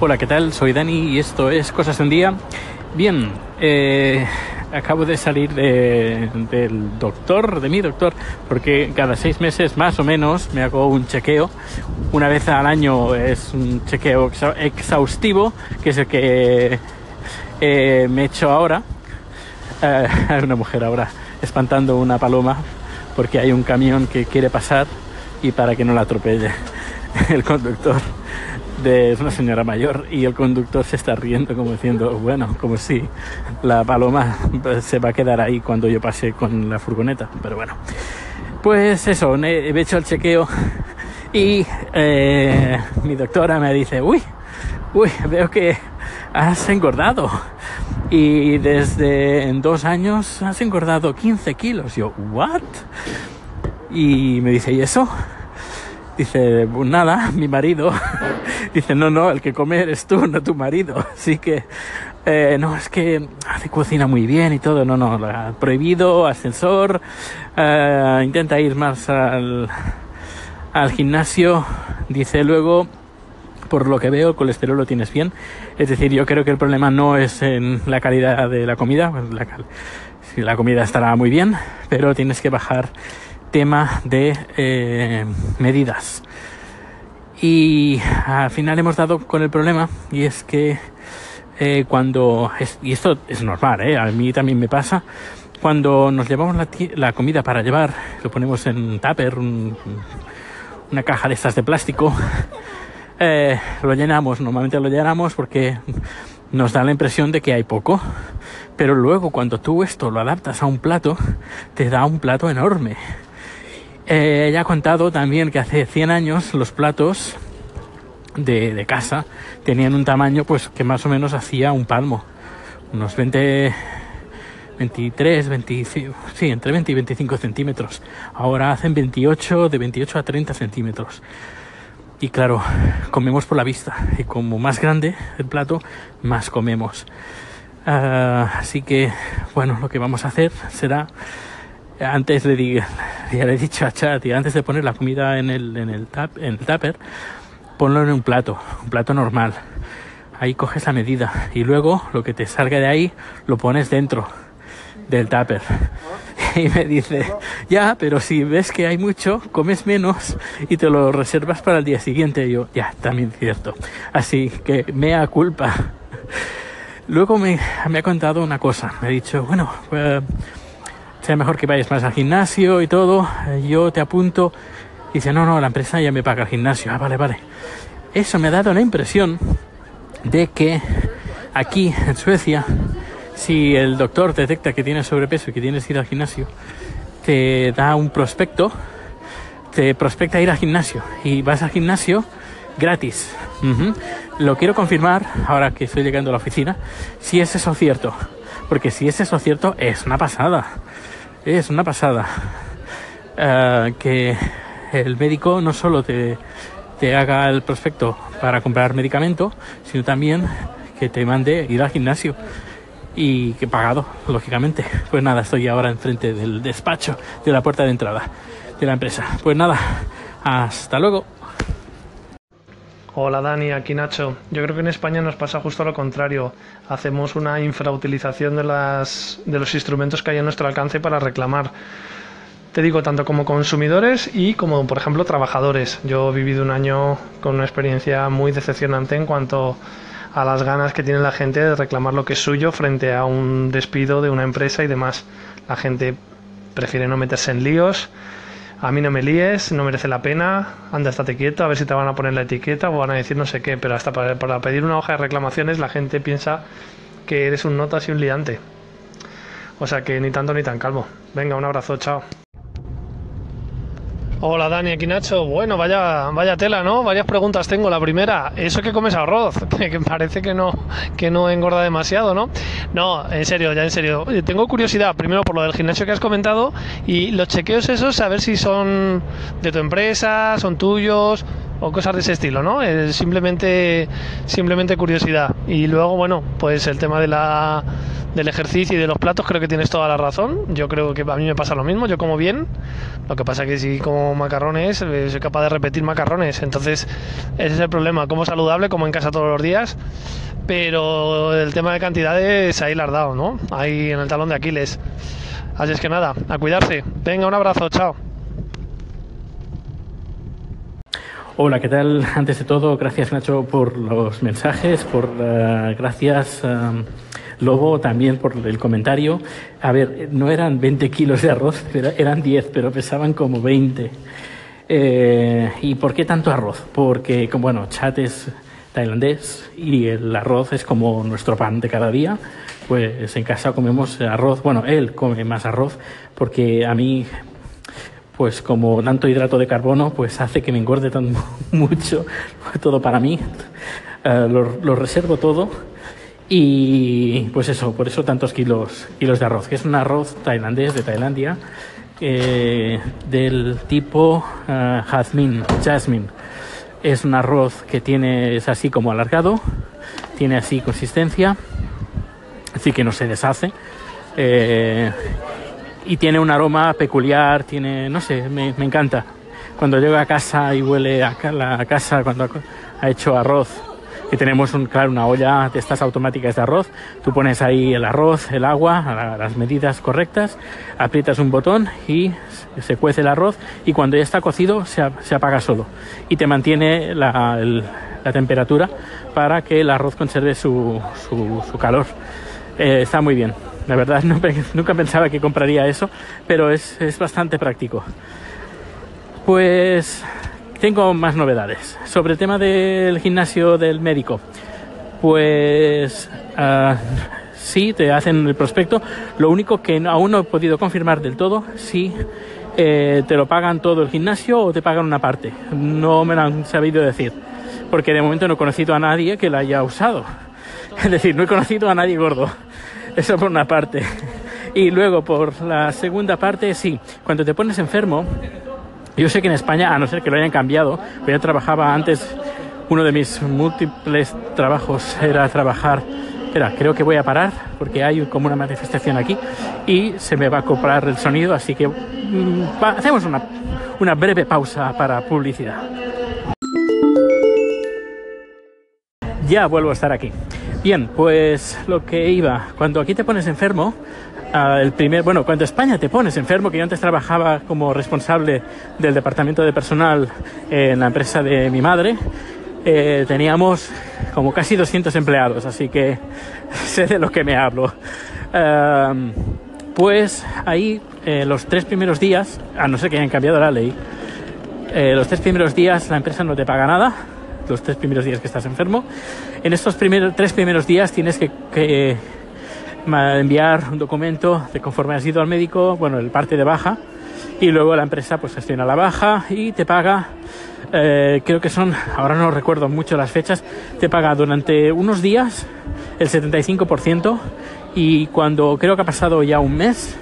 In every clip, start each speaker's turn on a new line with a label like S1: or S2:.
S1: Hola, ¿qué tal? Soy Dani y esto es Cosas de un Día. Bien, eh, acabo de salir de- del doctor, de mi doctor, porque cada seis meses más o menos me hago un chequeo. Una vez al año es un chequeo exhaustivo, que es el que eh, me he hecho ahora. Eh, hay una mujer ahora espantando una paloma porque hay un camión que quiere pasar y para que no la atropelle el conductor de una señora mayor y el conductor se está riendo como diciendo bueno como si la paloma pues, se va a quedar ahí cuando yo pase con la furgoneta pero bueno. Pues eso he hecho el chequeo y eh, mi doctora me dice uy uy veo que has engordado y desde en dos años has engordado 15 kilos. Yo what y me dice y eso Dice, pues nada, mi marido. Dice, no, no, el que come eres tú, no tu marido. Así que, eh, no, es que hace cocina muy bien y todo. No, no, prohibido, ascensor. eh, intenta ir más al, al gimnasio. Dice luego, por lo que veo, el colesterol lo tienes bien. Es decir, yo creo que el problema no es en la calidad de la comida. pues la, la comida estará muy bien, pero tienes que bajar tema de eh, medidas. Y al final hemos dado con el problema y es que eh, cuando, es- y esto es normal, ¿eh? a mí también me pasa, cuando nos llevamos la, la comida para llevar, lo ponemos en un tupper, un- una caja de estas de plástico, eh, lo llenamos, normalmente lo llenamos porque nos da la impresión de que hay poco, pero luego cuando tú esto lo adaptas a un plato, te da un plato enorme. Eh, ella ha contado también que hace 100 años los platos de, de casa tenían un tamaño pues que más o menos hacía un palmo, unos 20, 23, 25, sí, entre 20 y 25 centímetros. Ahora hacen 28, de 28 a 30 centímetros. Y claro, comemos por la vista. Y como más grande el plato, más comemos. Ah, así que, bueno, lo que vamos a hacer será, antes di- ya le he dicho a antes de poner la comida en el, en el, tap, en el tupper, ponlo en un plato, un plato normal. Ahí coges la medida y luego lo que te salga de ahí lo pones dentro del tupper. Y me dice, ya, pero si ves que hay mucho, comes menos y te lo reservas para el día siguiente. Y yo, ya, también cierto. Así que mea culpa. Luego me, me ha contado una cosa. Me ha dicho, bueno, eh, sea mejor que vayas más al gimnasio y todo. eh, Yo te apunto. Dice, no, no, la empresa ya me paga el gimnasio. Ah, vale, vale. Eso me ha dado la impresión de que aquí en Suecia, si el doctor detecta que tienes sobrepeso y que tienes que ir al gimnasio, te da un prospecto, te prospecta ir al gimnasio y vas al gimnasio gratis. Ujú. Lo quiero confirmar ahora que estoy llegando a la oficina, si es eso cierto. Porque si es eso cierto, es una pasada. Es una pasada. Eh, que el médico no solo te, te haga el prospecto para comprar medicamento, sino también que te mande ir al gimnasio y que pagado, lógicamente. Pues nada, estoy ahora enfrente del despacho de la puerta de entrada de la empresa. Pues nada, hasta luego.
S2: Hola Dani, aquí Nacho. Yo creo que en España nos pasa justo lo contrario. Hacemos una infrautilización de, las, de los instrumentos que hay a nuestro alcance para reclamar. Te digo, tanto como consumidores y como, por ejemplo, trabajadores. Yo he vivido un año con una experiencia muy decepcionante en cuanto a las ganas que tiene la gente de reclamar lo que es suyo frente a un despido de una empresa y demás. La gente prefiere no meterse en líos. A mí no me líes, no merece la pena, anda, estate quieto, a ver si te van a poner la etiqueta o van a decir no sé qué, pero hasta para, para pedir una hoja de reclamaciones la gente piensa que eres un notas y un liante. O sea que ni tanto ni tan calmo. Venga, un abrazo, chao. Hola Dani, aquí Nacho. Bueno, vaya, vaya tela, ¿no? Varias preguntas tengo. La primera, ¿eso que comes arroz? Que parece que no, que no engorda demasiado, ¿no? No, en serio, ya en serio. Eh, Tengo curiosidad, primero por lo del gimnasio que has comentado y los chequeos esos, a ver si son de tu empresa, son tuyos o cosas de ese estilo, ¿no? Eh, simplemente, simplemente curiosidad. Y luego, bueno, pues el tema de la del ejercicio y de los platos, creo que tienes toda la razón. Yo creo que a mí me pasa lo mismo, yo como bien. Lo que pasa que si como macarrones, eh, soy capaz de repetir macarrones. Entonces, ese es el problema. Como saludable, como en casa todos los días. Pero el tema de cantidades ahí la has dado, ¿no? Ahí en el talón de Aquiles. Así es que nada, a cuidarse. Venga, un abrazo, chao.
S1: Hola, ¿qué tal? Antes de todo, gracias Nacho por los mensajes, por uh, gracias um, Lobo también por el comentario. A ver, no eran 20 kilos de arroz, eran 10, pero pesaban como 20. Eh, ¿Y por qué tanto arroz? Porque, bueno, chat es tailandés y el arroz es como nuestro pan de cada día. Pues en casa comemos arroz, bueno, él come más arroz porque a mí pues como tanto hidrato de carbono, pues hace que me engorde tan mucho, todo para mí. Uh, lo, reservo todo y pues eso, por eso tantos kilos, kilos de arroz, que es un arroz tailandés de Tailandia eh, del tipo uh, jazmín. Es un arroz que tiene, es así como alargado, tiene así consistencia, así que no se deshace. Eh, y tiene un aroma peculiar, tiene, no sé, me, encanta. Cuando llego a casa y huele a la casa cuando ha hecho arroz y tenemos un, claro, una olla de estas automáticas de arroz. Tú pones ahí el arroz, el agua, las medidas correctas, aprietas un botón y se cuece el arroz y cuando ya está cocido se, apaga solo y te mantiene la, temperatura para que el arroz conserve su, su, su calor. Eh, está muy bien. La verdad no, nunca pensaba que compraría eso, pero es, es bastante práctico. Pues tengo más novedades. Sobre el tema del gimnasio del médico, pues uh, sí, te hacen el prospecto. Lo único que aún no he podido confirmar del todo, si eh, te lo pagan todo el gimnasio o te pagan una parte. No me lo han sabido decir, porque de momento no he conocido a nadie que la haya usado. Es decir, no he conocido a nadie gordo. Eso por una parte. Y luego, por la segunda parte, sí, cuando te pones enfermo, yo sé que en España, a no ser que lo hayan cambiado, yo trabajaba antes, uno de mis múltiples trabajos era trabajar, espera, creo que voy a parar porque hay como una manifestación aquí y se me va a comprar el sonido, así que mmm, va, hacemos una, una breve pausa para publicidad. Ya vuelvo a estar aquí. Bien, pues lo que iba, cuando aquí te pones enfermo, uh, el primer, bueno, cuando España te pones enfermo, que yo antes trabajaba como responsable del departamento de personal en la empresa de mi madre, eh, teníamos como casi 200 empleados, así que sé de lo que me hablo. Pues ahí, eh, los tres primeros días, a no ser que hayan cambiado la ley, eh, los tres primeros días la empresa no te paga nada, los tres primeros días que estás enfermo. En estos primeros, tres primeros días tienes que, que enviar un documento de conforme has ido al médico, bueno, el parte de baja, y luego la empresa pues gestiona la baja y te paga, eh, creo que son, ahora no recuerdo mucho las fechas, te paga durante unos días el 75% y cuando creo que ha pasado ya un mes,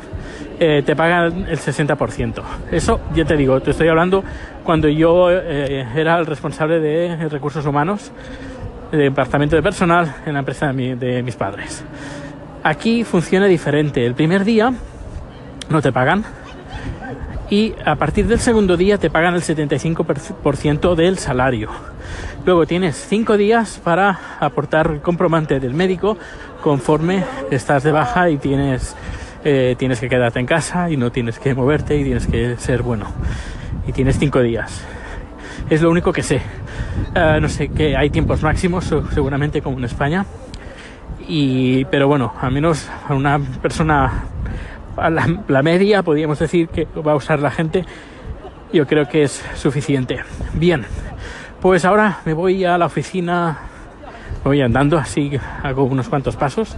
S1: eh, te pagan el 60%. Eso, ya te digo, te estoy hablando cuando yo eh, era el responsable de recursos humanos, de departamento de personal en la empresa de, mi, de mis padres. Aquí funciona diferente. El primer día no te pagan y a partir del segundo día te pagan el 75% del salario. Luego tienes cinco días para aportar el comprobante del médico conforme estás de baja y tienes, eh, tienes que quedarte en casa y no tienes que moverte y tienes que ser bueno. Y tienes cinco días. Es lo único que sé. Uh, no sé que hay tiempos máximos, seguramente como en España y, pero bueno, al menos a una persona, a la, la, media, podríamos decir que va a usar la gente, yo creo que es suficiente. Bien, pues ahora me voy a la oficina, voy andando, así hago unos cuantos pasos.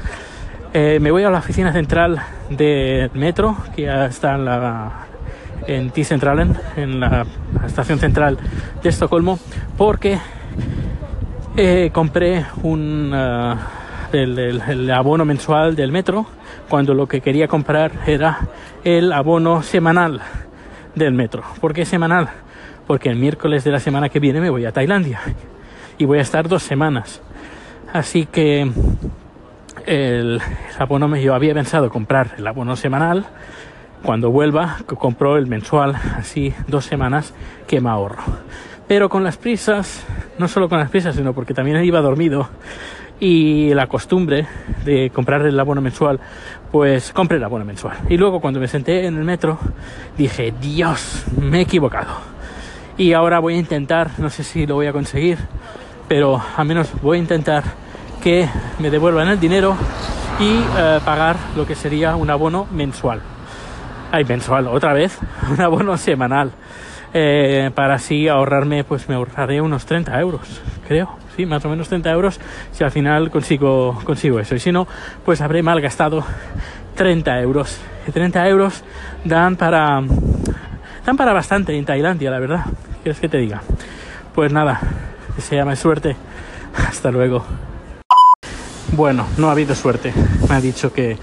S1: Eh, me voy a la oficina central del metro, que ya está en la en T-Centralen, en la estación central de Estocolmo, porque eh, compré un el, el, abono mensual del metro cuando lo que quería comprar era el abono semanal del metro. ¿Por qué semanal? Porque el miércoles de la semana que viene me voy a Tailandia y voy a estar dos semanas. Así que el, abono, yo había pensado comprar el abono semanal, cuando vuelva compro el mensual, así dos semanas que me ahorro. Pero con las prisas, no solo con las prisas, sino porque también iba dormido y la costumbre de comprar el abono mensual, pues compré el abono mensual. Y luego cuando me senté en el metro, dije, Dios, me he equivocado. Y ahora voy a intentar, no sé si lo voy a conseguir, pero al menos voy a intentar que me devuelvan el dinero y eh, pagar lo que sería un abono mensual. Ay, mensual, otra vez, un abono semanal. Eh, para así ahorrarme, pues me ahorraré unos 30 euros, creo. Sí, más o menos 30 euros si al final consigo, consigo eso. Y si no, pues habré malgastado 30 euros. Y 30 euros dan para, dan para bastante en Tailandia, la verdad. ¿Quieres que te diga? Pues nada, que se llame suerte. Hasta luego. Bueno, no ha habido suerte. Me ha dicho que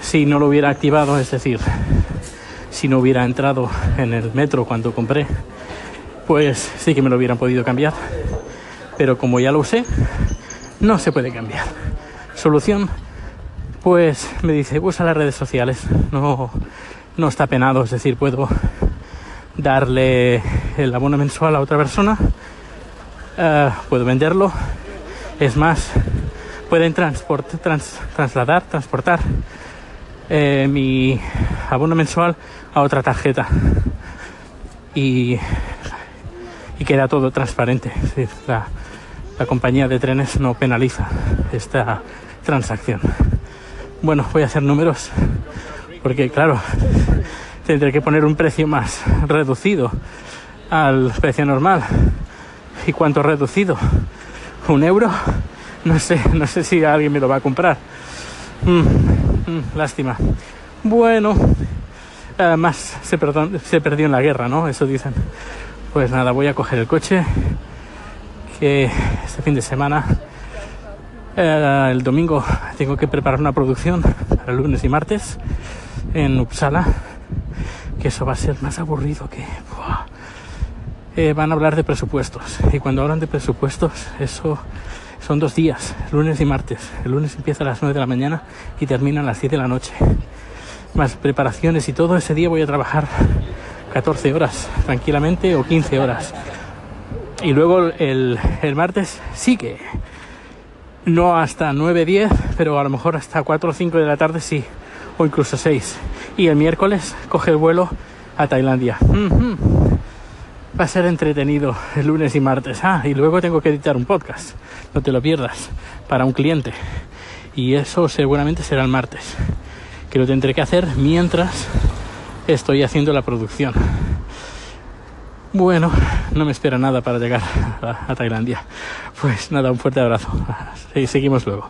S1: si no lo hubiera activado, es decir, si no hubiera entrado en el metro cuando compré, pues sí que me lo hubieran podido cambiar. Pero como ya lo usé, no se puede cambiar. Solución, pues me dice, usa las redes sociales. No, no está penado, es decir, puedo darle el abono mensual a otra persona, uh, puedo venderlo. Es más, pueden transport, trans, trasladar, transportar eh, mi abono mensual a otra tarjeta y, queda todo transparente. Es la, la compañía de trenes no penaliza esta transacción. Bueno, voy a hacer números porque claro, tendré que poner un precio más reducido al precio normal. ¿Y cuánto reducido? ¿Un euro? No sé, no sé si alguien me lo va a comprar. Mm, mm, lástima. Bueno, además se, se perdió en la guerra, ¿no? Eso dicen. Pues nada, voy a coger el coche. Que este fin de semana, eh, el domingo, tengo que preparar una producción para lunes y martes en Uppsala. Que eso va a ser más aburrido que. Eh, van a hablar de presupuestos. Y cuando hablan de presupuestos, eso son dos días, lunes y martes. El lunes empieza a las 9 de la mañana y termina a las 10 de la noche. Más preparaciones y todo ese día voy a trabajar 14 horas tranquilamente o 15 horas. Y luego el, el martes sí que no hasta 9, 10, pero a lo mejor hasta 4 o 5 de la tarde sí, o incluso 6. Y el miércoles coge el vuelo a Tailandia. Va a ser entretenido el lunes y martes. Ah, y luego tengo que editar un podcast. No te lo pierdas. Para un cliente. Y eso seguramente será el martes. Que lo tendré que hacer mientras estoy haciendo la producción. Bueno, no me espera nada para llegar a, Tailandia. Pues nada, un fuerte abrazo. Seguimos luego.